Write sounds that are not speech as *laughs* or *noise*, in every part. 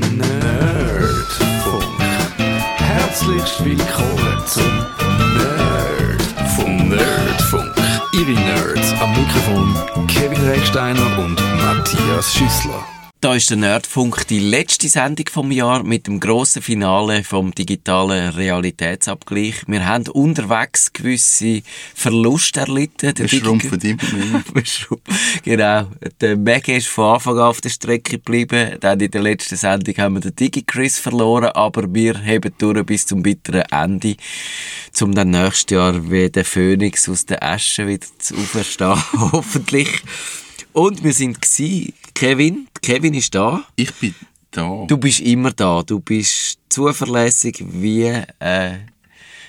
Nerdfunk. Herzlich willkommen zum Nerdfunk. Nerdfunk. Ihre Nerds am Mikrofon Kevin Recksteiner und Matthias Schüssler. Da ist der Nerdfunk, die letzte Sendung vom Jahr mit dem grossen Finale vom digitalen Realitätsabgleich. Wir haben unterwegs gewisse Verluste erlitten. *laughs* Wir schrumpfen immer genau. Der Maggie ist von Anfang an auf der Strecke geblieben. Dann in der letzten Sendung haben wir den DigiChris verloren, aber wir heben durch bis zum bitteren Ende, um dann nächstes Jahr wie der Phönix aus der Asche wieder zu auferstehen, *laughs* hoffentlich. Und wir sind gsi, Kevin. Kevin ist da. Ich bin da. Du bist immer da. Du bist zuverlässig wie äh,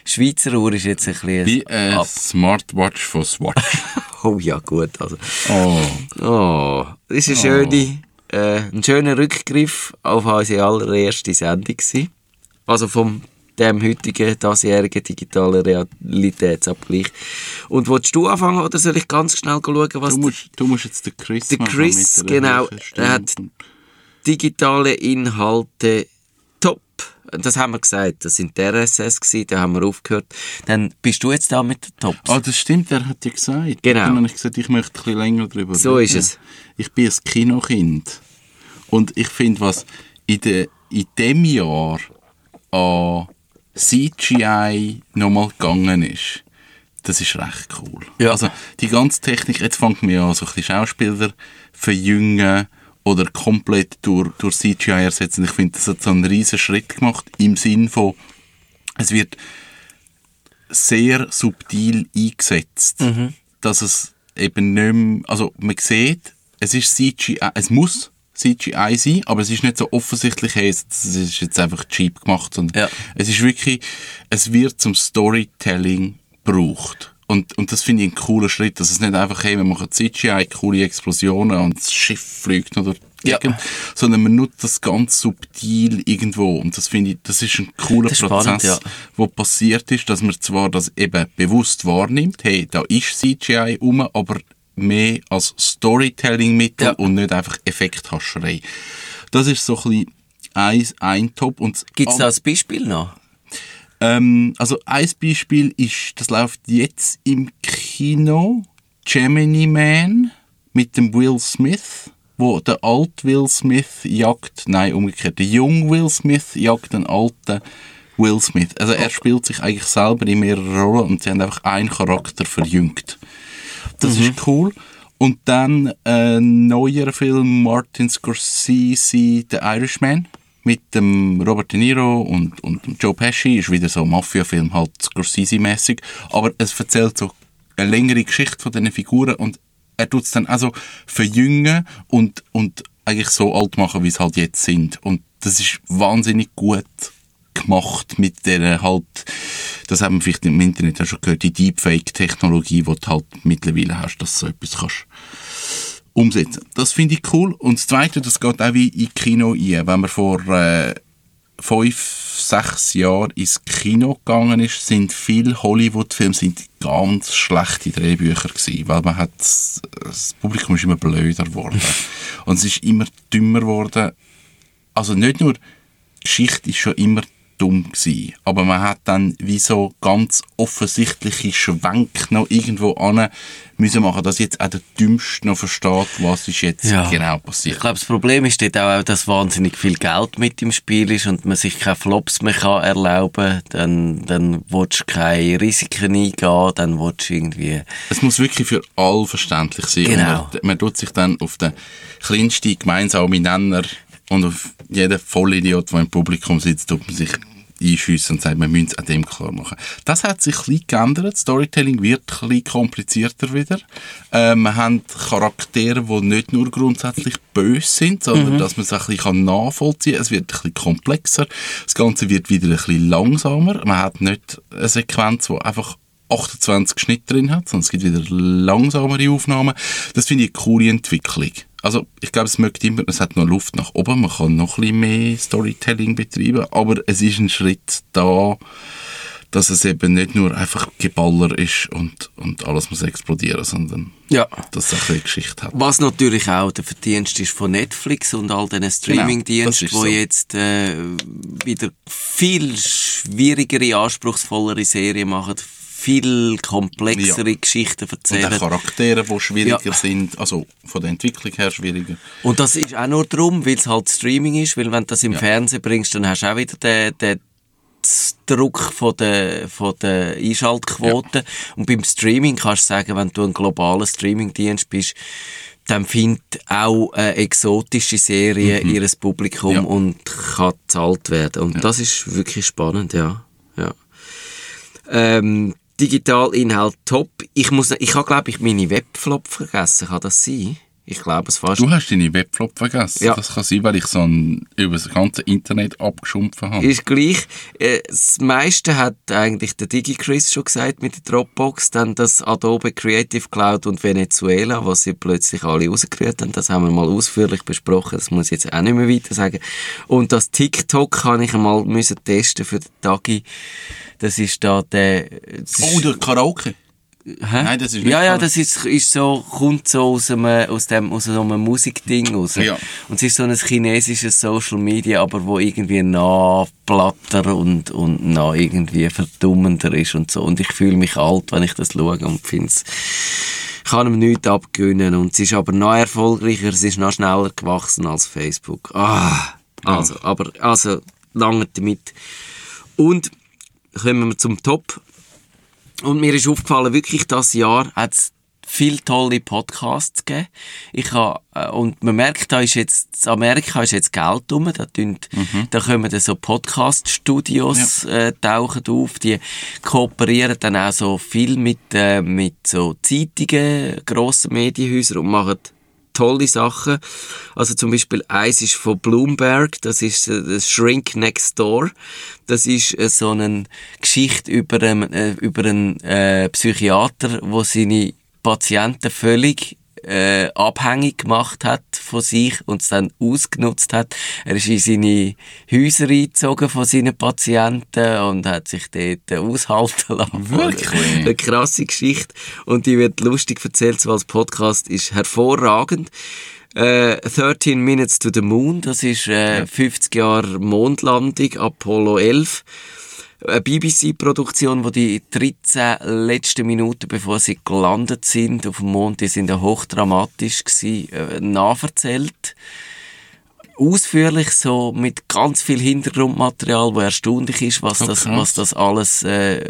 Schweizer Uhr ist jetzt ein bisschen Wie ein. Smartwatch von Swatch. *laughs* Oh ja, gut. Also. oh. Oh, das ist eine schöne, äh, ein schöner Rückgriff auf unsere allererste Sendung gewesen. Also vom dem heutigen, diesjährigen digitalen Realitätsabgleich. Und willst du anfangen oder soll ich ganz schnell schauen, was Du musst, du musst jetzt den Chris Der Chris, genau, er hat- digitale Inhalte top. Das haben wir gesagt, das sind die RSS gewesen, da haben wir aufgehört. Dann bist du jetzt da mit den Tops. Ah, das stimmt, er hat ja gesagt. Genau. Dann habe ich gesagt, ich möchte ein bisschen länger darüber So reden. ist es. Ich bin ein Kinokind. Und ich finde, was in, de, in dem Jahr an CGI nochmal gegangen ist, das ist recht cool. Ja. Also die ganze Technik, jetzt fängt mir an, so ein bisschen Schauspieler verjüngen oder komplett durch, durch CGI ersetzen. Ich finde, das hat so einen riesen Schritt gemacht im Sinn von, es wird sehr subtil eingesetzt, dass es eben nicht mehr, also man sieht, es ist CGI, es muss CGI sein, aber es ist nicht so offensichtlich, hey, es ist jetzt einfach cheap gemacht, sondern Ja. es ist wirklich, es wird zum Storytelling gebraucht. Und, und das finde ich einen coolen Schritt, dass es nicht einfach, hey, wir machen CGI, coole Explosionen und das Schiff fliegt die Ja. Gegend, sondern man nutzt das ganz subtil irgendwo. Und das finde ich, das ist ein cooler ist spannend, Prozess, ja. wo passiert ist, dass man zwar das eben bewusst wahrnimmt, hey, da ist CGI um, aber mehr als Storytelling-Mittel Ja. und nicht einfach Effekthascherei. Das ist so ein ein, ein Top. Gibt es da ein Beispiel noch? ähm, also ein Beispiel ist, das läuft jetzt im Kino, Gemini Man mit dem Will Smith, wo der alte Will Smith jagt, nein, umgekehrt, der junge Will Smith jagt den alten Will Smith. Also er spielt sich eigentlich selber in mehreren Rollen und sie haben einfach einen Charakter verjüngt. Das ist cool. Und dann ein neuer Film, Martin Scorsese, The Irishman, mit dem Robert De Niro und, und dem Joe Pesci, ist wieder so ein Mafia-Film, halt Scorsese-mäßig, aber es erzählt so eine längere Geschichte von diesen Figuren und er tut es dann also verjüngen und, und eigentlich so alt machen, wie es halt jetzt sind. Und das ist wahnsinnig gut gemacht mit der halt, das haben wir vielleicht im Internet auch schon gehört, die Deepfake-Technologie, die du halt mittlerweile hast, dass du so etwas kannst umsetzen. Das finde ich cool. Und das Zweite, das geht auch wie in Kino ein. Wenn man vor äh, fünf, sechs Jahren ins Kino gegangen ist, sind viele Hollywood-Filme sind ganz schlechte Drehbücher gewesen, weil man hat, das Publikum ist immer blöder geworden. *laughs* Und es ist immer dümmer geworden. Also nicht nur, die Geschichte ist schon immer dumm gewesen, aber man hat dann wie so ganz offensichtliche Schwenk noch irgendwo an müssen machen, dass jetzt auch der Dümmste noch versteht, was ist jetzt Ja. genau Ich passiert. glaube, das Problem ist dort auch, dass wahnsinnig viel Geld mit im Spiel ist und man sich keine Flops mehr kann erlauben kann. Dann, dann willst du keine Risiken eingehen, dann willst du irgendwie... Es muss wirklich für alle verständlich sein. Genau. Man, man tut sich dann auf den kleinsten gemeinsamen Nenner und auf jeden Vollidiot, der im Publikum sitzt, tut man sich einschiessen und sagt, man müsse es an dem klar machen. Das hat sich ein bisschen geändert. Storytelling wird ein bisschen komplizierter wieder. Äh, wir haben Charaktere, die nicht nur grundsätzlich böse sind, sondern dass man es ein bisschen nachvollziehen kann. Es wird ein bisschen komplexer. Das Ganze wird wieder ein bisschen langsamer. Man hat nicht eine Sequenz, die einfach 28 Schnitte drin hat, sondern es gibt wieder langsamere Aufnahmen. Das finde ich eine coole Entwicklung. Also, ich glaube, es möchte immer, es hat noch Luft nach oben, man kann noch ein bisschen mehr Storytelling betreiben, aber es ist ein Schritt da, dass es eben nicht nur einfach Geballer ist und, und alles muss explodieren, sondern Ja. dass es auch eine Geschichte hat. Was natürlich auch der Verdienst ist von Netflix und all diesen Streaming-Diensten, Genau, die so. jetzt äh, wieder viel schwierigere, anspruchsvollere Serien machen, viel komplexere Ja. Geschichten Und auch erzählen. Charaktere, die schwieriger Ja. sind, also von der Entwicklung her schwieriger. Und das ist auch nur darum, weil es halt Streaming ist, weil wenn du das im Fernsehen bringst, dann hast du auch wieder den, den Druck von der, von der Einschaltquote. Und beim Streaming kannst du sagen, wenn du ein globaler Streamingdienst bist, dann findet auch eine exotische Serie ihres Publikum Ja. und kann gezahlt werden. Und das ist wirklich spannend, ja. ja. Ähm, Digitalinhalt top. Ich muss, ich habe glaube ich meine Webflop vergessen. Kann das sein? Ich glaube es fast. Du hast deine Webflop vergessen. Ja. Das kann sein, weil ich so ein, über das ganze Internet abgeschumpfen habe. Ist gleich. Äh, Das meiste hat eigentlich der DigiChris schon gesagt mit der Dropbox. Dann das Adobe Creative Cloud und Venezuela, was sie plötzlich alle rausgerührt haben. Das haben wir mal ausführlich besprochen. Das muss ich jetzt auch nicht mehr weiter sagen. Und das TikTok kann ich einmal müssen testen für den Tagi. Das ist da der... ist- oh, der Karaoke. Hä? Nein, das ist Ja, ja, das ist, ist so, kommt so aus einem, aus dem, aus so einem Musikding raus. Ja. Und es ist so ein chinesisches Social Media, aber wo irgendwie nah platter und, und nah irgendwie verdummender ist und so. Und ich fühle mich alt, wenn ich das schaue und finde es, ich kann ihm nichts abgewinnen. Und es ist aber noch erfolgreicher, es ist noch schneller gewachsen als Facebook. Ah, also, aber, also, lange damit. Und, kommen wir zum Top. Und mir ist aufgefallen, wirklich, das Jahr hat es viele tolle Podcasts gegeben. Ich ha, äh, und man merkt, da ist jetzt, in Amerika ist jetzt Geld rum, da, tun, da kommen dann so Podcast-Studios, äh, tauchen auf, die kooperieren dann auch so viel mit, äh, mit so Zeitungen, grossen Medienhäusern und machen tolle Sachen. Also zum Beispiel eins ist von Bloomberg, das ist äh, das Shrink Next Door. Das ist äh, so eine Geschichte über, einen, äh, über einen Psychiater, wo seine Patienten völlig äh, abhängig gemacht hat von sich und es dann ausgenutzt hat. Er ist in seine Häuser eingezogen von seinen Patienten und hat sich dort äh, aushalten lassen. Wirklich? Eine krasse Geschichte und die wird lustig erzählt, so als Podcast ist hervorragend. Äh, 13 Minutes to the Moon, das ist äh, 50 Jahre Mondlandung, Apollo 11 eine BBC-Produktion, wo die 13 letzten Minuten, bevor sie gelandet sind auf dem Mond, die sind ja hochdramatisch gewesen, äh, nachverzählt. Ausführlich, so mit ganz viel Hintergrundmaterial, wo erstaunlich ist, was, So das, was das alles äh,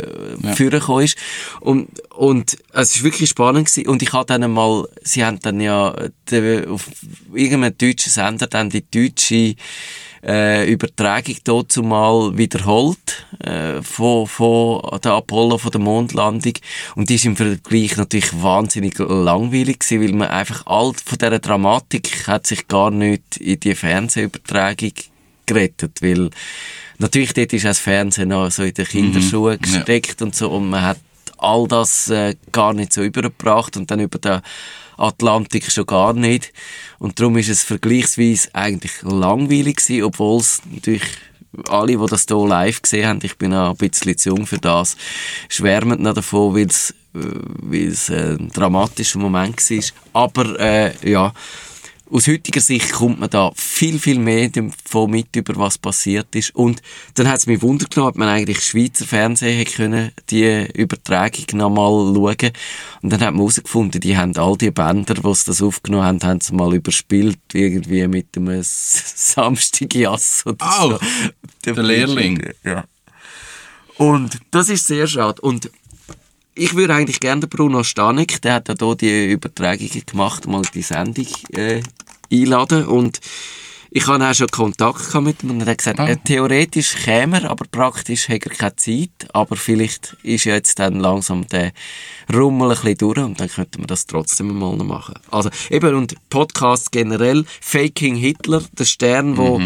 vorgekommen ist. Und, und es ist wirklich spannend gewesen. Und ich habe dann einmal, sie haben dann ja de, auf irgendeinem deutschen Sender dann die deutsche äh, Übertragung dazu mal wiederholt äh, von, von der Apollo, von der Mondlandung. Und die ist im Vergleich natürlich wahnsinnig langweilig gewesen, weil man einfach all von dieser Dramatik hat sich gar nicht in die Fernsehübertragung gerettet, weil natürlich dort ist auch das Fernsehen noch so in den Kinderschuhen Mhm. Ja. gesteckt und so und man hat all das äh, gar nicht so übergebracht und dann über den Atlantik schon gar nicht. Und darum ist es vergleichsweise eigentlich langweilig gewesen, obwohl es natürlich alle, die das hier live gesehen haben, ich bin auch ein bisschen zu jung für das, schwärmen noch davon, weil es äh, ein dramatischer Moment war. Aber äh, ja, aus heutiger Sicht kommt man da viel, viel mehr davon mit, über was passiert ist. Und dann hat es mich Wunder genommen, ob man eigentlich Schweizer Fernsehen hätte können, die Übertragung nochmal schauen. Und dann hat man herausgefunden, die haben all die Bänder, die sie das aufgenommen haben, haben sie mal überspielt, irgendwie mit einem Samstagjass oder Au, so. der Lehrling. Ja. Und das ist sehr schade. Und ich würde eigentlich gerne den Bruno Stanek, der hat ja hier die Übertragungen gemacht, mal die Sendung äh, einladen und ich hatte auch schon Kontakt gehabt mit ihm und er hat gesagt, Ah. äh, theoretisch käme er, aber praktisch hat er keine Zeit, aber vielleicht ist ja jetzt dann langsam der Rummel ein bisschen durch und dann könnte man das trotzdem mal noch machen. Also eben, und Podcast generell, Faking Hitler, der Stern, wo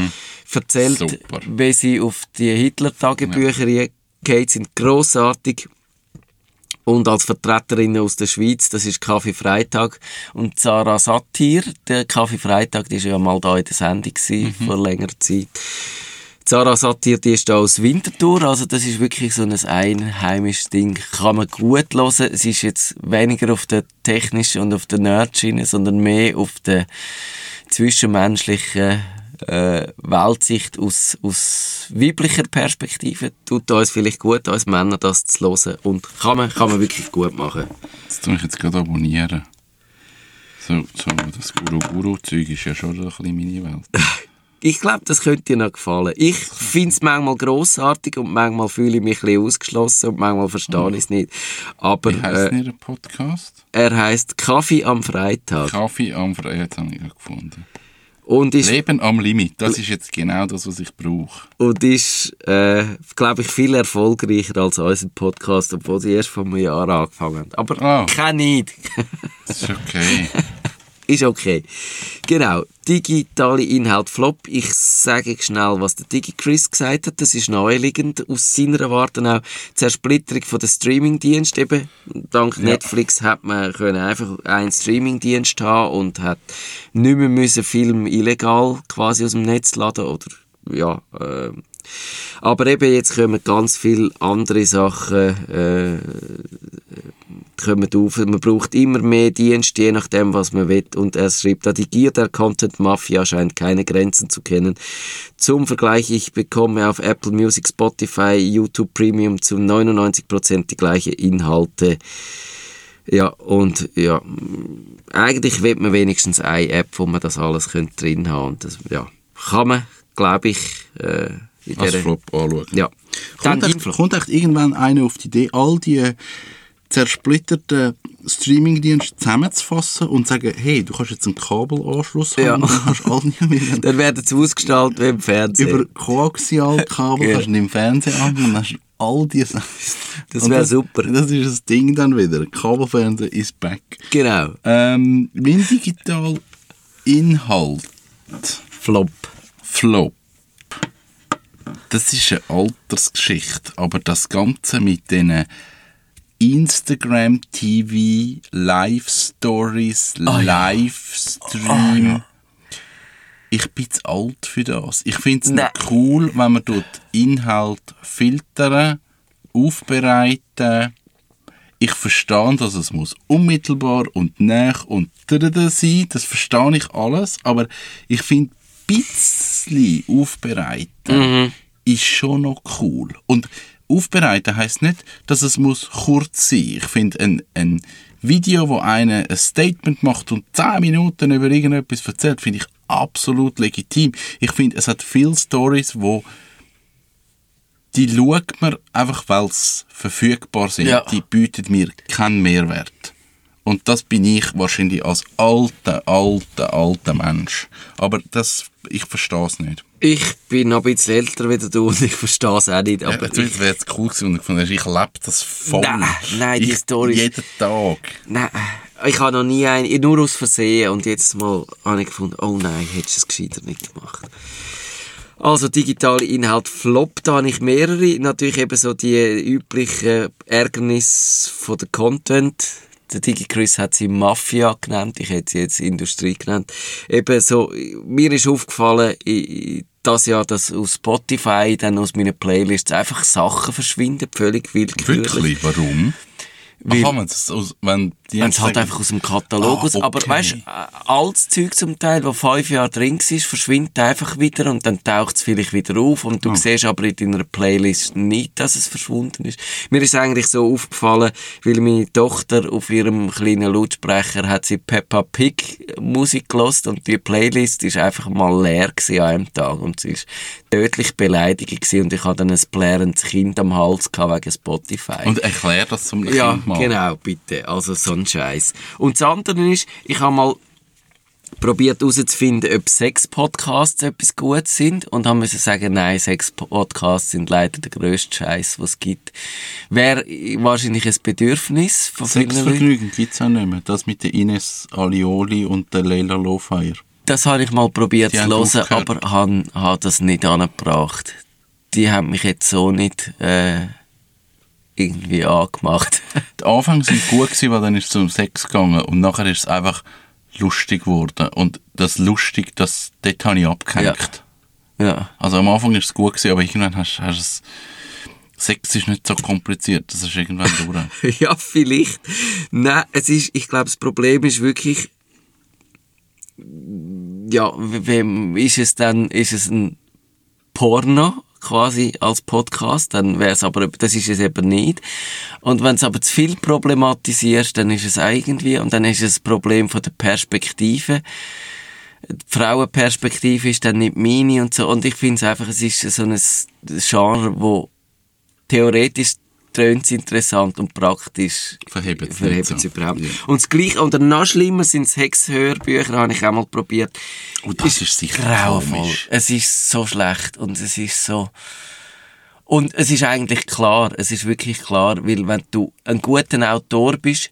erzählt, Super. wie sie auf die Hitler-Tagebücher geht, sind grossartig. Und als Vertreterin aus der Schweiz, das ist Kaffee Freitag. Und Sarah Satir, der Kaffee Freitag, die war ja mal da in der Sendung gewesen, vor längerer Zeit. Sarah Satir, die ist da aus Winterthur, also das ist wirklich so ein einheimisches Ding. Kann man gut hören. Es ist jetzt weniger auf der technischen und auf der Nerdschiene, sondern mehr auf der zwischenmenschlichen äh, Weltsicht aus, aus weiblicher Perspektive. Tut uns vielleicht gut, als Männer das zu hören und kann man, kann man wirklich gut machen. Das tue ich jetzt gerade abonnieren. So, so das Guru-Guru-Zeug ist ja schon ein bisschen meine Welt. *laughs* Ich glaube, das könnte dir noch gefallen. Ich finde es manchmal grossartig und manchmal fühle ich mich ein bisschen ausgeschlossen und manchmal verstehe ich es nicht. Aber Wie heisst äh, Ihr Podcast? er heißt Kaffee am Freitag Kaffee am Freitag habe ich gefunden. Und ist, Leben am Limit, das ist jetzt genau das, was ich brauche. und ist äh, glaube ich, viel erfolgreicher als unser Podcast, obwohl sie erst vor einem Jahr angefangen haben. Aber Ah. kein Nicht. Das ist okay. *laughs* Ist okay. Genau. Digitale Inhalt Flop. Ich sage schnell, was der DigiChris gesagt hat. Das ist naheliegend. Aus seiner Warte auch die Zersplitterung von der Streamingdienst. Eben, dank Netflix hat man können einfach einen Streamingdienst haben und hat nicht mehr müssen Film illegal quasi aus dem Netz laden oder ja, äh, aber eben jetzt kommen ganz viele andere Sachen äh, kommen auf. Man braucht immer mehr Dienste, je nachdem, was man will. Und er schreibt, da die Gier der Content-Mafia scheint keine Grenzen zu kennen. Zum Vergleich, ich bekomme auf Apple Music, Spotify, YouTube Premium zu 99% die gleichen Inhalte. Ja, und ja, eigentlich will man wenigstens eine App, wo man das alles könnte drin haben Und das, ja, kann man, glaube ich, äh, in Als Flop anschauen. Ja. Kommt echt, kommt echt irgendwann einer auf die Idee, all die zersplitterten Streamingdienste zusammenzufassen und sagen, hey, du kannst jetzt einen Kabelanschluss haben Ja. und dann kannst du all die mit Dann werden sie ausgestaltet wie im Fernsehen. über Koaxialkabel *laughs* Ja. kannst du im Fernsehen an und dann hast all diese Sachen. Das Und wär super. Das ist das Ding dann wieder. Kabelfernsehen ist back. genau. Ähm, mein digital Inhalt Flop. Flop. Das ist eine Altersgeschichte, aber das Ganze mit diesen Instagram TV Live Stories, Ah, Livestream. Ich bin zu alt für das. Ich finde es Nein. cool, wenn man dort Inhalt filtern, aufbereiten. Ich verstehe, dass es muss unmittelbar und nach und da sein. Das verstehe ich alles. Aber ich finde, ein bisschen aufbereiten ist schon noch cool. Und aufbereiten heißt nicht, dass es muss kurz sein. Ich finde ein, ein Video, wo einer ein Statement macht und 10 Minuten über irgendetwas erzählt, finde ich absolut legitim. Ich finde, es hat viele Stories, wo die schaut man einfach, weil sie verfügbar sind. Ja. Die bieten mir keinen Mehrwert. Und das bin ich wahrscheinlich als alter, alter, alter Mensch. Aber das, ich verstehe es nicht. Ich bin noch ein bisschen älter wie du und ich verstehe es auch nicht. Aber ja, wäre es cool gewesen und ich fand, ich lebe das voll. Nein, nein, die ich, Storys- Jeden Tag. Nein, ich habe noch nie einen, nur aus Versehen und jetzt mal habe ich gefunden, oh nein, hättest du es gescheiter nicht gemacht. Also digitale Inhalt Flop, da habe ich mehrere. Natürlich eben so die üblichen Ärgernisse von der Content. Der DigiChris hat sie Mafia genannt, ich hätte sie jetzt Industrie genannt. Eben so, mir ist aufgefallen, i- das Jahr, dass aus Spotify, dann aus meinen Playlists einfach Sachen verschwinden, völlig willkürlich. Wirklich? Warum? Weil- Aha, wenn es aus, wenn die Wenn es halt einfach aus dem Katalog Ah, aus. Aber okay. weißt du, altes Zeug zum Teil, das fünf Jahre drin war, verschwindet einfach wieder und dann taucht es vielleicht wieder auf und du Ah. siehst aber in deiner Playlist nicht, dass es verschwunden ist. Mir ist eigentlich so aufgefallen, weil meine Tochter auf ihrem kleinen Lautsprecher hat sie Peppa Pig Musik gelost und die Playlist ist einfach mal leer gewesen an einem Tag und sie ist tödlich beleidigt gewesen und ich hatte dann ein plärendes Kind am Hals gehabt wegen Spotify. Und erklär das zum Ja, Kind mal. Genau, bitte. Also so ein Scheiß. Und das andere ist, ich habe mal probiert herauszufinden, ob Sex-Podcasts etwas Gutes sind und haben müssen sagen, nein, Sex-Podcasts sind leider der grösste Scheiß, was es gibt. Wäre wahrscheinlich ein Bedürfnis von. Sexvergnügen gibt es auch nicht mehr. Das mit der Ines Alioli und der Leila Lowfire. Das habe ich mal probiert Die zu hören, aber habe hab das nicht angebracht. Die haben mich jetzt so nicht äh, irgendwie angemacht. *laughs* Die Anfänge sind gut gewesen, weil dann ist es um Sex gegangen und nachher ist es einfach lustig geworden. Und das lustig, das, dort habe ich abgehängt. Ja. Ja. Also am Anfang ist es gut gewesen, aber irgendwann hast, hast es... Sex ist nicht so kompliziert, das ist irgendwann durch. *laughs* ja, vielleicht. Nein, es ist, ich glaube, das Problem ist wirklich, ja, wem ist es dann, ist es ein Porno quasi als Podcast, dann wäre es aber, das ist es eben nicht. Und wenn es aber zu viel problematisierst, dann ist es irgendwie, und dann ist es ein Problem von der Perspektive. Die Frauenperspektive ist dann nicht meine und so. Und ich finde es einfach, es ist so ein Genre, wo theoretisch tönt interessant und praktisch Verhebt es es so. überhaupt. Ja. Und das Gleiche, oder noch schlimmer sind das Hexhörbücher, habe ich auch mal probiert. Und das ist sicher grauenvoll. komisch. Es ist so schlecht und es ist so... Und es ist eigentlich klar, es ist wirklich klar, weil wenn du ein guter Autor bist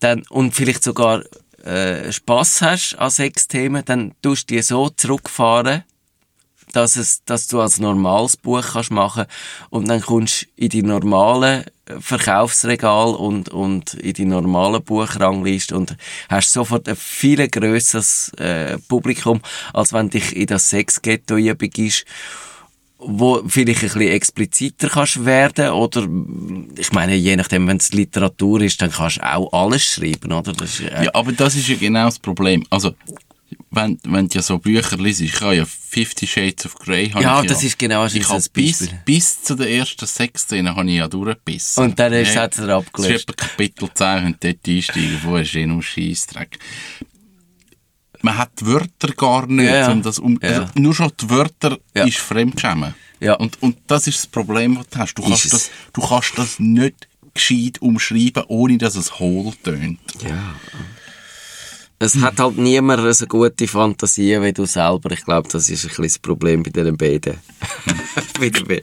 dann, und vielleicht sogar äh, Spass hast an Sexthemen, dann tust du die so zurückfahren, dass, es, dass du als normales Buch kannst machen und dann kommst du in die normalen Verkaufsregal und, und in die normalen Buchrangliste und hast sofort ein viel grösseres äh, Publikum, als wenn dich in das Sexghetto begibst wo vielleicht ein bisschen expliziter kannst werden oder ich meine, je nachdem, wenn es Literatur ist, dann kannst du auch alles schreiben, oder? Äh, Ja, aber das ist ja genau das Problem. Also, wenn, wenn du ja so Bücher liest, ich habe ja Fifty Shades of Grey. Ja, ich das ist genau ich habe bis, bis zu der ersten Sexszene habe ich ja durchgebissen. Und dann ist- Ja, hat's er Das Kapitel 10 und dort einsteigen, wo ist eh nur Scheissdreck. Man hat die Wörter gar nicht, Ja, ja. um das um, Ja. also nur schon die Wörter Ja. ist Fremdschämen. Ja. Und, und das ist das Problem, das du hast. Du kannst, es. das, du kannst das nicht gescheit umschreiben, ohne dass es hohl tönt. Ja. Es hat halt niemand so gute Fantasie wie du selber. Ich glaube, das ist ein bisschen das Problem bei diesen beiden. *laughs* bei den be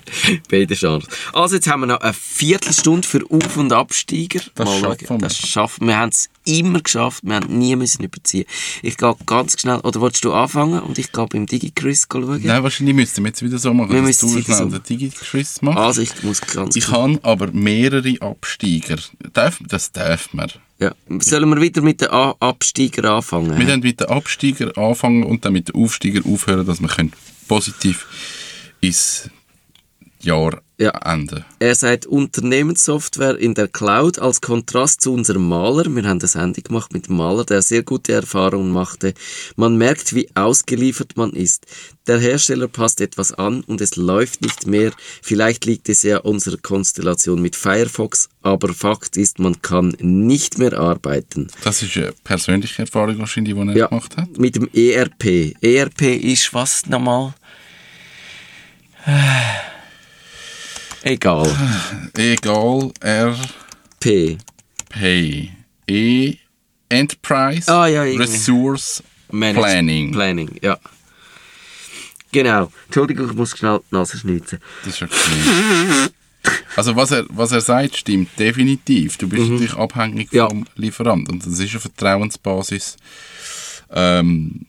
beiden Genres. Also, jetzt haben wir noch eine Viertelstunde für Auf- und Absteiger. Das Mal schaffen wir. Das schaffen wir. Wir haben es immer geschafft. Wir haben nie müssen überziehen. Ich gehe ganz schnell, oder willst du anfangen? Und ich gehe beim DigiChris schauen. Nein, wahrscheinlich müssten wir jetzt wieder so machen, Wir dass müssen du schnell so den Digi-Quiz machst. Also, ich muss ganz Ich habe aber mehrere Absteiger. Das darf man. Ja. Sollen wir wieder mit den A Absteiger anfangen? Wir dann mit den Absteiger anfangen und dann mit den Aufsteiger aufhören, dass wir positiv ins Jahr Ja. Er sagt Unternehmenssoftware in der Cloud als Kontrast zu unserem Maler. Wir haben das Handy gemacht mit dem Maler, der sehr gute Erfahrungen machte. Man merkt, wie ausgeliefert man ist. Der Hersteller passt etwas an und es läuft nicht mehr. Vielleicht liegt es ja unserer Konstellation mit Firefox, aber Fakt ist, man kann nicht mehr arbeiten. Das ist eine persönliche Erfahrung wahrscheinlich, die er Ja, gemacht hat. mit dem ERP. ERP ist was nochmal? Egal. Egal, R, P. Pay, E, Enterprise, Ah, ja. Resource, Managed- Planning. Planning, ja. Genau. Entschuldigung, ich muss schnell die Nase schnitzen. Das ist okay. Also was er, was er sagt, stimmt definitiv. Du bist natürlich abhängig Mhm. Ja. vom Lieferant und das ist eine Vertrauensbasis. Ähm,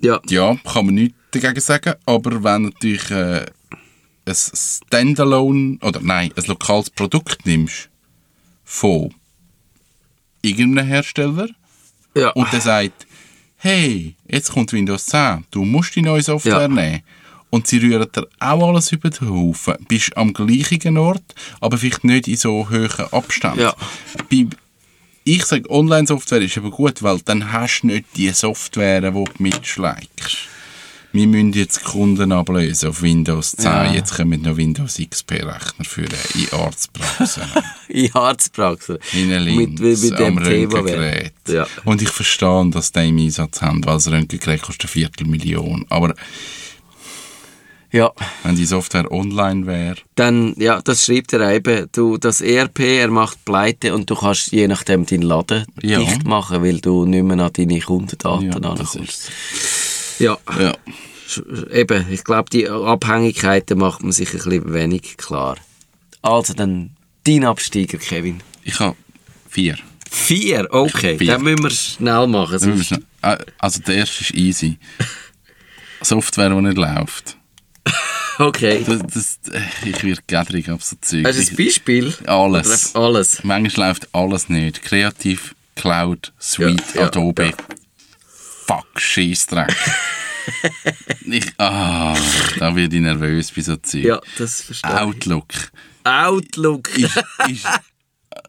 Ja. ja, kann man nichts dagegen sagen, aber wenn natürlich äh, ein Standalone oder nein, ein lokales Produkt nimmst von irgendeinem Hersteller Ja. und der sagt, hey, jetzt kommt Windows 10, du musst die neue Software Ja. nehmen. Und sie rühren dir auch alles über den Haufen. Bist am gleichen Ort, aber vielleicht nicht in so hohen Abständen. Ja. Bei, ich sage, Online-Software ist aber gut, weil dann hast du nicht die Software, die du mitschlägst. Wir müssen jetzt Kunden ablösen auf Windows 10. Ja. Jetzt kommen noch Windows XP-Rechner für *laughs* in Arztpraxen. In Arztpraxen. Mit, links, mit, mit dem. Röntgengerät. Ja. Und ich verstehe, dass die im Einsatz haben, weil das Röntgengerät kostet eine Viertelmillion. Aber ja. wenn die Software online wäre, Dann, ja, das schreibt er eben. Du, das ERP, er macht Pleite und du kannst je nachdem deinen Laden Ja. dicht machen, weil du nicht mehr an deine Kundendaten ja, ist Ja. ja. Eben, ich glaube, die Abhängigkeiten macht man sich ein bisschen wenig klar. Also dann dein Absteiger, Kevin. Ich habe vier. Vier, okay. Vier. Dann müssen wir schnell machen. Sonst- schnell- Also der erste ist easy. *laughs* Software, die nicht läuft. Okay. Das, das, ich werde gäderig auf so Zeug. Hast du ein Beispiel? Alles. Oder Alles. Manchmal läuft alles nicht. Kreativ, Cloud, Suite, Ja, ja, Adobe. ja. Fuck, Scheissdreck. *laughs* ich, ah, da werde ich nervös bei so Zeug. Ja, das verstehe ich. Outlook Outlook. ist, ist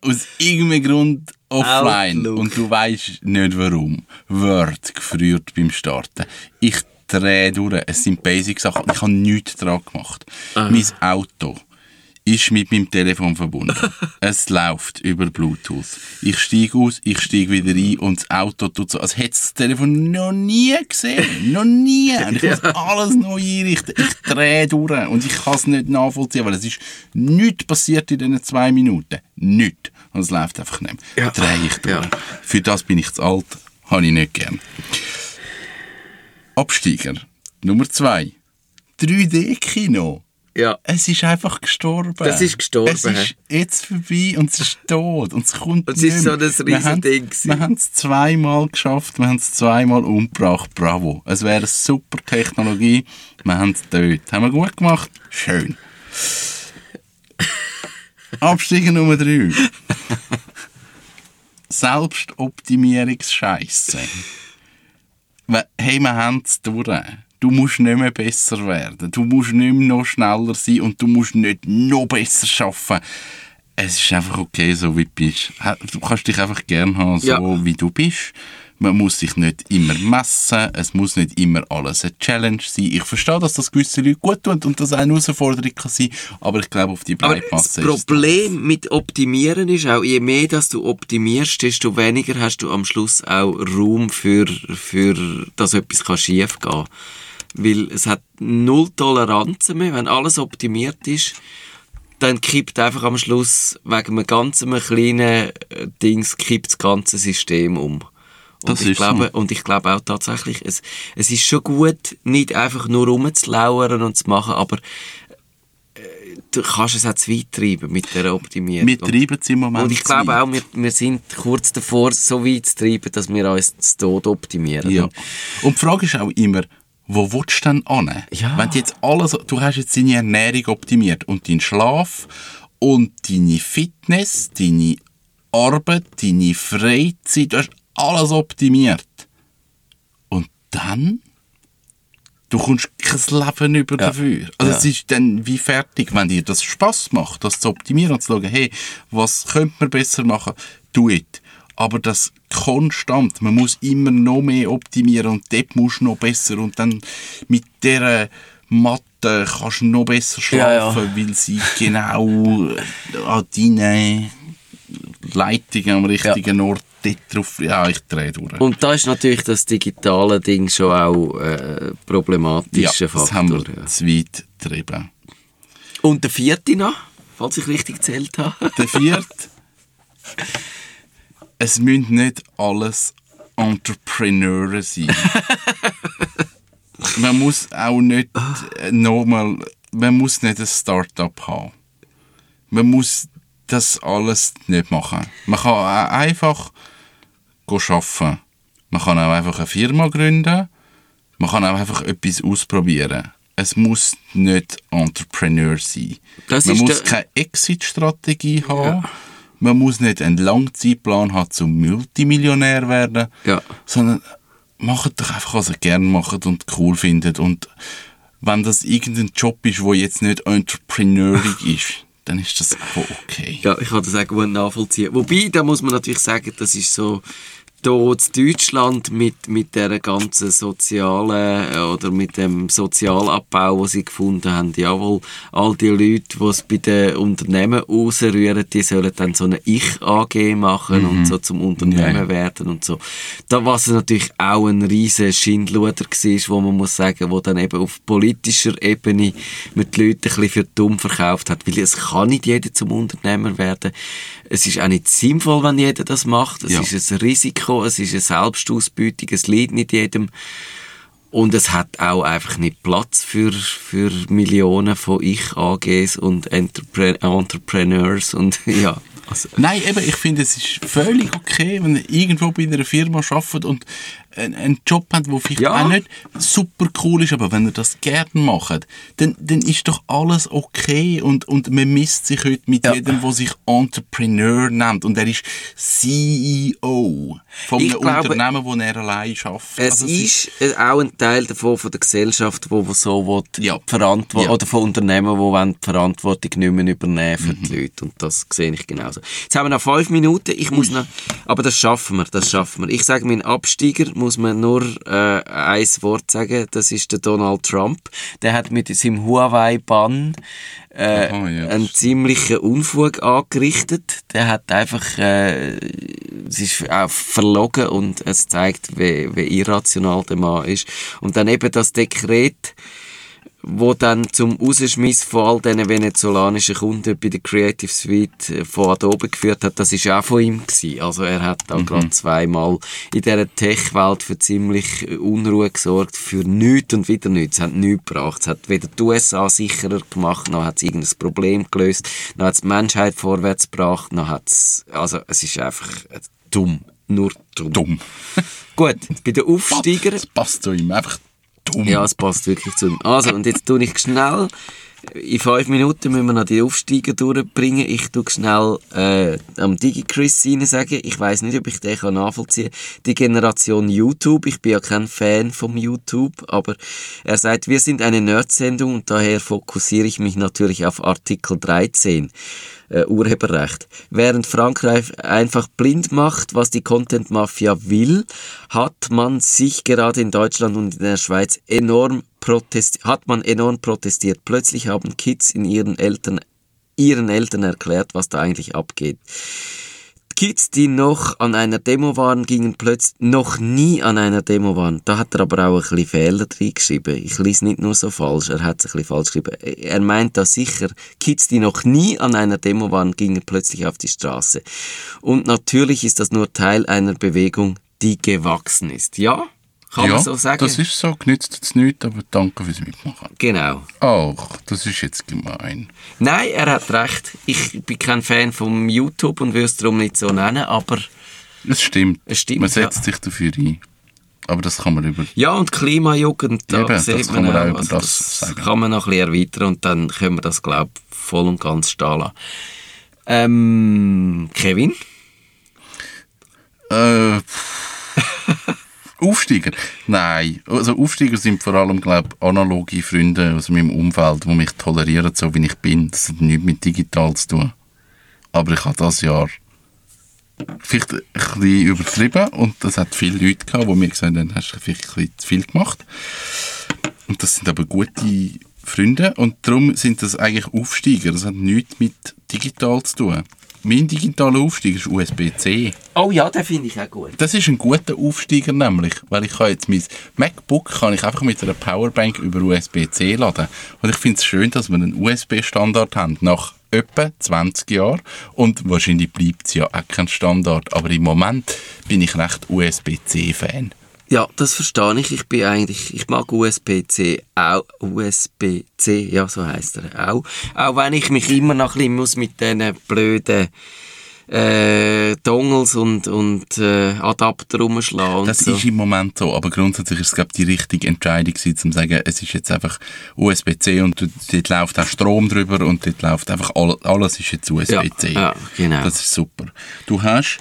aus irgendeinem Grund offline Outlook. und du weißt nicht warum. Word gefriert beim Starten. Ich drehe durch. Es sind Basic-Sachen. Ich habe nichts dran gemacht. Mein Auto ist mit meinem Telefon verbunden. *laughs* es läuft über Bluetooth. Ich steige aus, ich steige wieder ein und das Auto tut so, als hätte es das Telefon noch nie gesehen. noch nie. *laughs* Und ich muss alles neu einrichten. Ich drehe durch und ich kann es nicht nachvollziehen, weil es ist nichts passiert in diesen zwei Minuten. Nichts. Und es läuft einfach nicht mehr. Ja. Drehe ich durch. Ja. Für das bin ich zu alt. Habe ich nicht gern. Absteiger. Nummer zwei. 3D-Kino. Ja. Es ist einfach gestorben. Es ist gestorben, Es ist jetzt vorbei und es ist tot. Und es kommt Und es ist nicht so mehr. ein Riesending. Wir haben es zweimal geschafft, wir haben es zweimal umgebracht. Bravo. Es wäre eine super Technologie. Wir haben es dort. Haben wir gut gemacht? Schön. *laughs* Absteiger Nummer 3. Selbstoptimierungsscheiße. Hey, wir haben es durch. Du musst nicht mehr besser werden. Du musst nicht mehr noch schneller sein und du musst nicht noch besser arbeiten. Es ist einfach okay, so wie du bist. Du kannst dich einfach gern haben, so Ja. wie du bist. Man muss sich nicht immer messen. Es muss nicht immer alles eine Challenge sein. Ich verstehe, dass das gewisse Leute gut tut und das eine Herausforderung kann sein. Aber ich glaube, auf die Aber Breitmasse das ist es Problem mit Optimieren ist auch, je mehr dass du optimierst, desto weniger hast du am Schluss auch Raum für, für dass etwas kann schief gehen Weil es hat null Toleranz mehr, wenn alles optimiert ist, dann kippt einfach am Schluss wegen einem ganz kleinen äh, Dings kippt das ganze System um. Und Das ich so. glaube, und ich glaube auch tatsächlich, es, es ist schon gut, nicht einfach nur rumzulauern und zu machen, aber äh, du kannst es auch zu weit treiben mit der Optimierung. Wir treiben es im Moment Und ich glaube auch, wir, wir sind kurz davor, so weit zu treiben, dass wir uns zu Tod optimieren. Ja. Und die Frage ist auch immer, wo willst du denn an? Ja. Wenn du jetzt alles, du hast jetzt deine Ernährung optimiert und deinen Schlaf und deine Fitness, deine Arbeit, deine Freizeit, du hast alles optimiert. Und dann? Du kommst kein Leben über Ja. dafür. Also Ja. es ist dann wie fertig. Wenn dir das Spaß macht, das zu optimieren und zu schauen, hey, was könnte man besser machen, do it. Aber das konstant, man muss immer noch mehr optimieren und dort musst du noch besser und dann mit dieser Matte kannst du noch besser Ja, ja. schlafen, weil sie genau an deine Leitung am richtigen Ort dort drauf, ja, ich drehe durch. Und da ist natürlich das digitale Ding schon auch äh, ja, problematischer das Faktor. haben wir ja. zu weit getrieben. Und der vierte noch, falls ich richtig gezählt habe. Der vierte. *laughs* es müssen nicht alles Entrepreneure sein. *laughs* man muss auch nicht äh, nochmal, man muss nicht ein Start-up haben. Man muss das alles nicht machen. Man kann auch einfach arbeiten. Man kann auch einfach eine Firma gründen. Man kann auch einfach etwas ausprobieren. Es muss nicht Entrepreneur sein. Das man muss keine Exit-Strategie haben. Man muss nicht einen Langzeitplan haben, zum Multimillionär werden. Ja. Sondern macht doch einfach, was ihr gerne macht und cool findet. Und wenn das irgendein Job ist, wo jetzt nicht entrepreneurig *laughs* ist, dann ist das auch okay. Ja, ich kann das auch gut nachvollziehen. Wobei, da muss man natürlich sagen, das ist so hier in Deutschland mit, mit der ganzen sozialen äh, oder mit dem Sozialabbau, den sie gefunden haben. Jawohl, all die Leute, die es bei den Unternehmen rausrühren, die sollen dann so eine Ich-AG machen und so zum Unternehmen Ja, werden und so. Da, was natürlich auch ein riesen Schindluder war, wo man muss sagen, wo dann eben auf politischer Ebene mit die Leute ein bisschen für dumm verkauft hat, weil es kann nicht jeder zum Unternehmer werden. Es ist auch nicht sinnvoll, wenn jeder das macht. Es Ja. ist ein Risiko, es ist eine Selbstausbeutung, es liegt nicht jedem. Und es hat auch einfach nicht Platz für, für Millionen von Ich-AGs und Entrepre Entrepreneurs und *laughs* ja. Also, Nein, eben, ich finde, es ist völlig okay, wenn ihr irgendwo bei einer Firma arbeitet und einen, Job habt, der vielleicht Ja. auch nicht super cool ist, aber wenn ihr das gerne macht, dann, dann ist doch alles okay und, und man misst sich heute mit Ja. jedem, der sich Entrepreneur nennt und er ist CEO von einem glaube, Unternehmen, wo er allein arbeitet. Es Also ist äh, auch ein Teil davon von der Gesellschaft, wo, so will, Ja. Verantwortung Ja. oder von Unternehmen, die die Verantwortung nicht mehr übernehmen für die Leute. Und das sehe ich genauso. Jetzt haben wir noch fünf Minuten. Ich muss noch, aber das schaffen wir, das schaffen wir. Ich sage, mein Absteiger muss man nur äh, ein Wort sagen. Das ist der Donald Trump. Der hat mit seinem Huawei-Bann äh, Aha, ja. einen ziemlichen Unfug angerichtet. Der hat einfach, äh, es ist auch verlogen und es zeigt, wie, wie irrational der Mann ist. Und dann eben das Dekret, wo dann zum Rausschmiss von all diesen venezolanischen Kunden bei der Creative Suite äh, von Adobe geführt hat, das ist auch von ihm gewesen. Also er hat da gerade zweimal in dieser Tech-Welt für ziemlich äh, Unruhe gesorgt, für nichts und wieder nichts. Es hat nichts gebracht. Es hat weder die USA sicherer gemacht, noch hat es irgendein Problem gelöst, noch hat es die Menschheit vorwärts gebracht, noch hat es, also es ist einfach äh, dumm. Nur dumm. dumm. Gut, bei den *laughs* Aufsteigern Das passt zu ihm, einfach dumm. ja, es passt wirklich zu ihm. Also, und jetzt tue ich schnell, in fünf Minuten müssen wir noch die Aufsteiger durchbringen. Ich tue schnell äh, am DigiChris rein sagen, ich weiß nicht, ob ich den kann nachvollziehen kann. Die Generation YouTube, ich bin ja kein Fan vom YouTube, aber er sagt, wir sind eine Nerd-Sendung und daher fokussiere ich mich natürlich auf Artikel 13 äh, Urheberrecht. Während Frankreich einfach blind macht, was die Content Mafia will, hat man sich gerade in Deutschland und in der Schweiz enorm protest hat man enorm protestiert. Plötzlich haben Kids in ihren Eltern ihren Eltern erklärt, was da eigentlich abgeht. Kids, die noch an einer Demo waren, gingen plötzlich noch nie an einer Demo waren. Da hat er aber auch ein bisschen Fehler drin geschrieben. Ich lese nicht nur so falsch, er hat es ein bisschen falsch geschrieben. Er meint da sicher, Kids, die noch nie an einer Demo waren, gingen plötzlich auf die Straße. Und natürlich ist das nur Teil einer Bewegung, die gewachsen ist. Ja? Kann ja, man so sagen? das ist so, genützt es nichts, aber danke fürs Mitmachen. genau. Ach, das ist jetzt gemein. Nein, er hat recht. Ich bin kein Fan vom YouTube und will es darum nicht so nennen, aber Es stimmt. Es stimmt, Man setzt ja. sich dafür ein. Aber das kann man über... Ja, und Klimajugend, da Eben, das kann man auch, auch über also das sagen. kann man noch ein bisschen erweitern und dann können wir das, glaube ich, voll und ganz stehen lassen. Ähm, Kevin? Äh, *laughs* Aufsteiger? Nein. Also Aufsteiger sind vor allem, glaube ich, analoge Freunde aus meinem Umfeld, die mich tolerieren, so wie ich bin. Das hat nichts mit digital zu tun. Aber ich habe das Jahr vielleicht ein bisschen übertrieben und das hat viele Leute gehabt, die mir gesagt haben, hast du vielleicht ein zu viel gemacht. Und das sind aber gute Freunde und darum sind das eigentlich Aufsteiger. Das hat nichts mit digital zu tun. Mein digitaler Aufsteiger ist USB-C. Oh ja, den finde ich auch gut. Das ist ein guter Aufsteiger nämlich, weil ich kann jetzt mein MacBook kann ich einfach mit einer Powerbank über USB-C laden. Und ich finde es schön, dass wir einen USB-Standard haben, nach etwa 20 Jahren. Und wahrscheinlich bleibt es ja auch kein Standard, aber im Moment bin ich recht USB-C-Fan. Ja, das verstehe ich. Ich bin eigentlich, ich mag USB-C auch, USB-C, ja, so heisst er auch. Auch wenn ich mich immer noch ein bisschen muss mit diesen blöden äh, Dongles und, und äh, Adapter rumschlagen Das so. ist im Moment so, aber grundsätzlich ist es glaube ich, die richtige Entscheidung gewesen, zu sagen, es ist jetzt einfach USB-C und dort läuft auch Strom drüber und dort läuft einfach all, alles ist jetzt USB-C. Ja, ja, genau. Das ist super. Du hast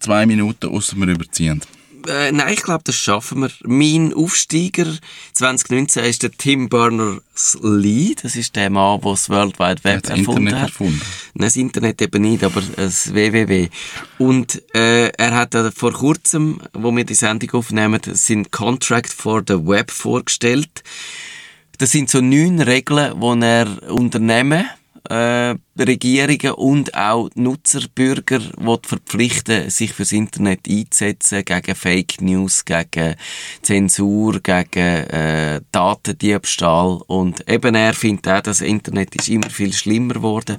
zwei Minuten, außer wir überziehen. Äh, nein, ich glaube, das schaffen wir. Mein Aufsteiger 2019 ist der Tim Berners-Lee. Das ist der Mann, der das World Wide Web hat das erfunden Internet hat. erfunden. Nein, das Internet eben nicht, aber das WWW. Und äh, er hat vor kurzem, wo wir die Sendung aufnehmen, sind Contract for the Web vorgestellt. Das sind so neun Regeln, die er Unternehmen, äh, Regierungen und auch will verpflichten, sich fürs Internet einzusetzen, gegen Fake News, gegen Zensur, gegen äh, Datendiebstahl. Und eben er findet auch, das Internet ist immer viel schlimmer geworden.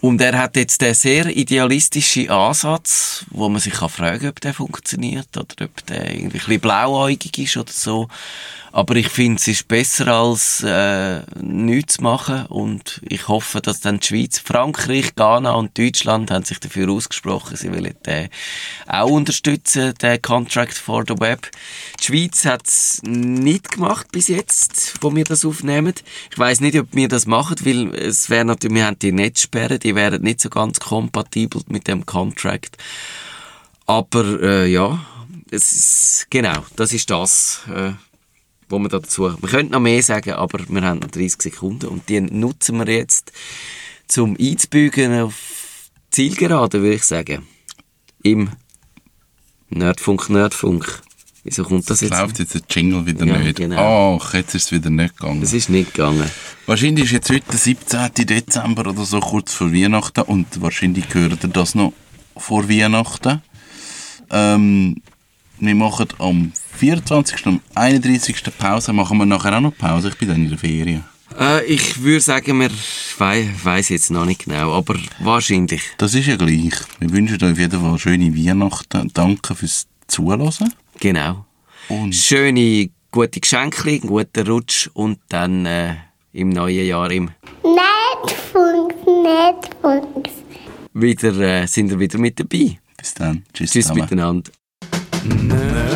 Und er hat jetzt den sehr idealistischen Ansatz, wo man sich kann fragen ob der funktioniert oder ob der irgendwie ein bisschen blauäugig ist oder so. Aber ich finde, es ist besser als äh, nichts zu machen und ich hoffe, dass dann die Schweiz, Frankreich, Ghana und Deutschland haben sich dafür ausgesprochen, sie wollen den auch unterstützen, den Contract for the Web. Die Schweiz hat es nicht gemacht bis jetzt, wo wir das aufnehmen. Ich weiß nicht, ob wir das machen, weil es wäre natürlich, wir haben die Netzsperre, die wären nicht so ganz kompatibel mit dem Contract. Aber äh, ja, es ist, genau, das ist das. Äh, wo wir dazu, wir könnten noch mehr sagen, aber wir haben noch 30 Sekunden und die nutzen wir jetzt zum einzubügen auf Zielgerade, würde ich sagen. Im Nerdfunk, Nerdfunk. Wieso kommt das jetzt? läuft jetzt der Jingle wieder ja, nicht. Genau. Ach, jetzt ist es wieder nicht gegangen. Es ist nicht gegangen. Wahrscheinlich ist jetzt heute der 17. Dezember oder so kurz vor Weihnachten und wahrscheinlich gehört ihr das noch vor Weihnachten. Ähm, wir machen am 24. und 31. Pause. Machen wir nachher auch noch Pause? Ich bin dann in der Ferien. Äh, ich würde sagen, wir we weiss jetzt noch nicht genau, aber wahrscheinlich. Das ist ja gleich. Wir wünschen euch auf jeden Fall schöne Weihnachten. Danke fürs Zuhören. Genau. Und Schöne, gute Geschenke, einen guten Rutsch und dann äh, im neuen Jahr im Netfunk, Netfunk. Wieder äh, sind wir wieder mit dabei. Bis dann. Tschüss, Tschüss miteinander. Nerd.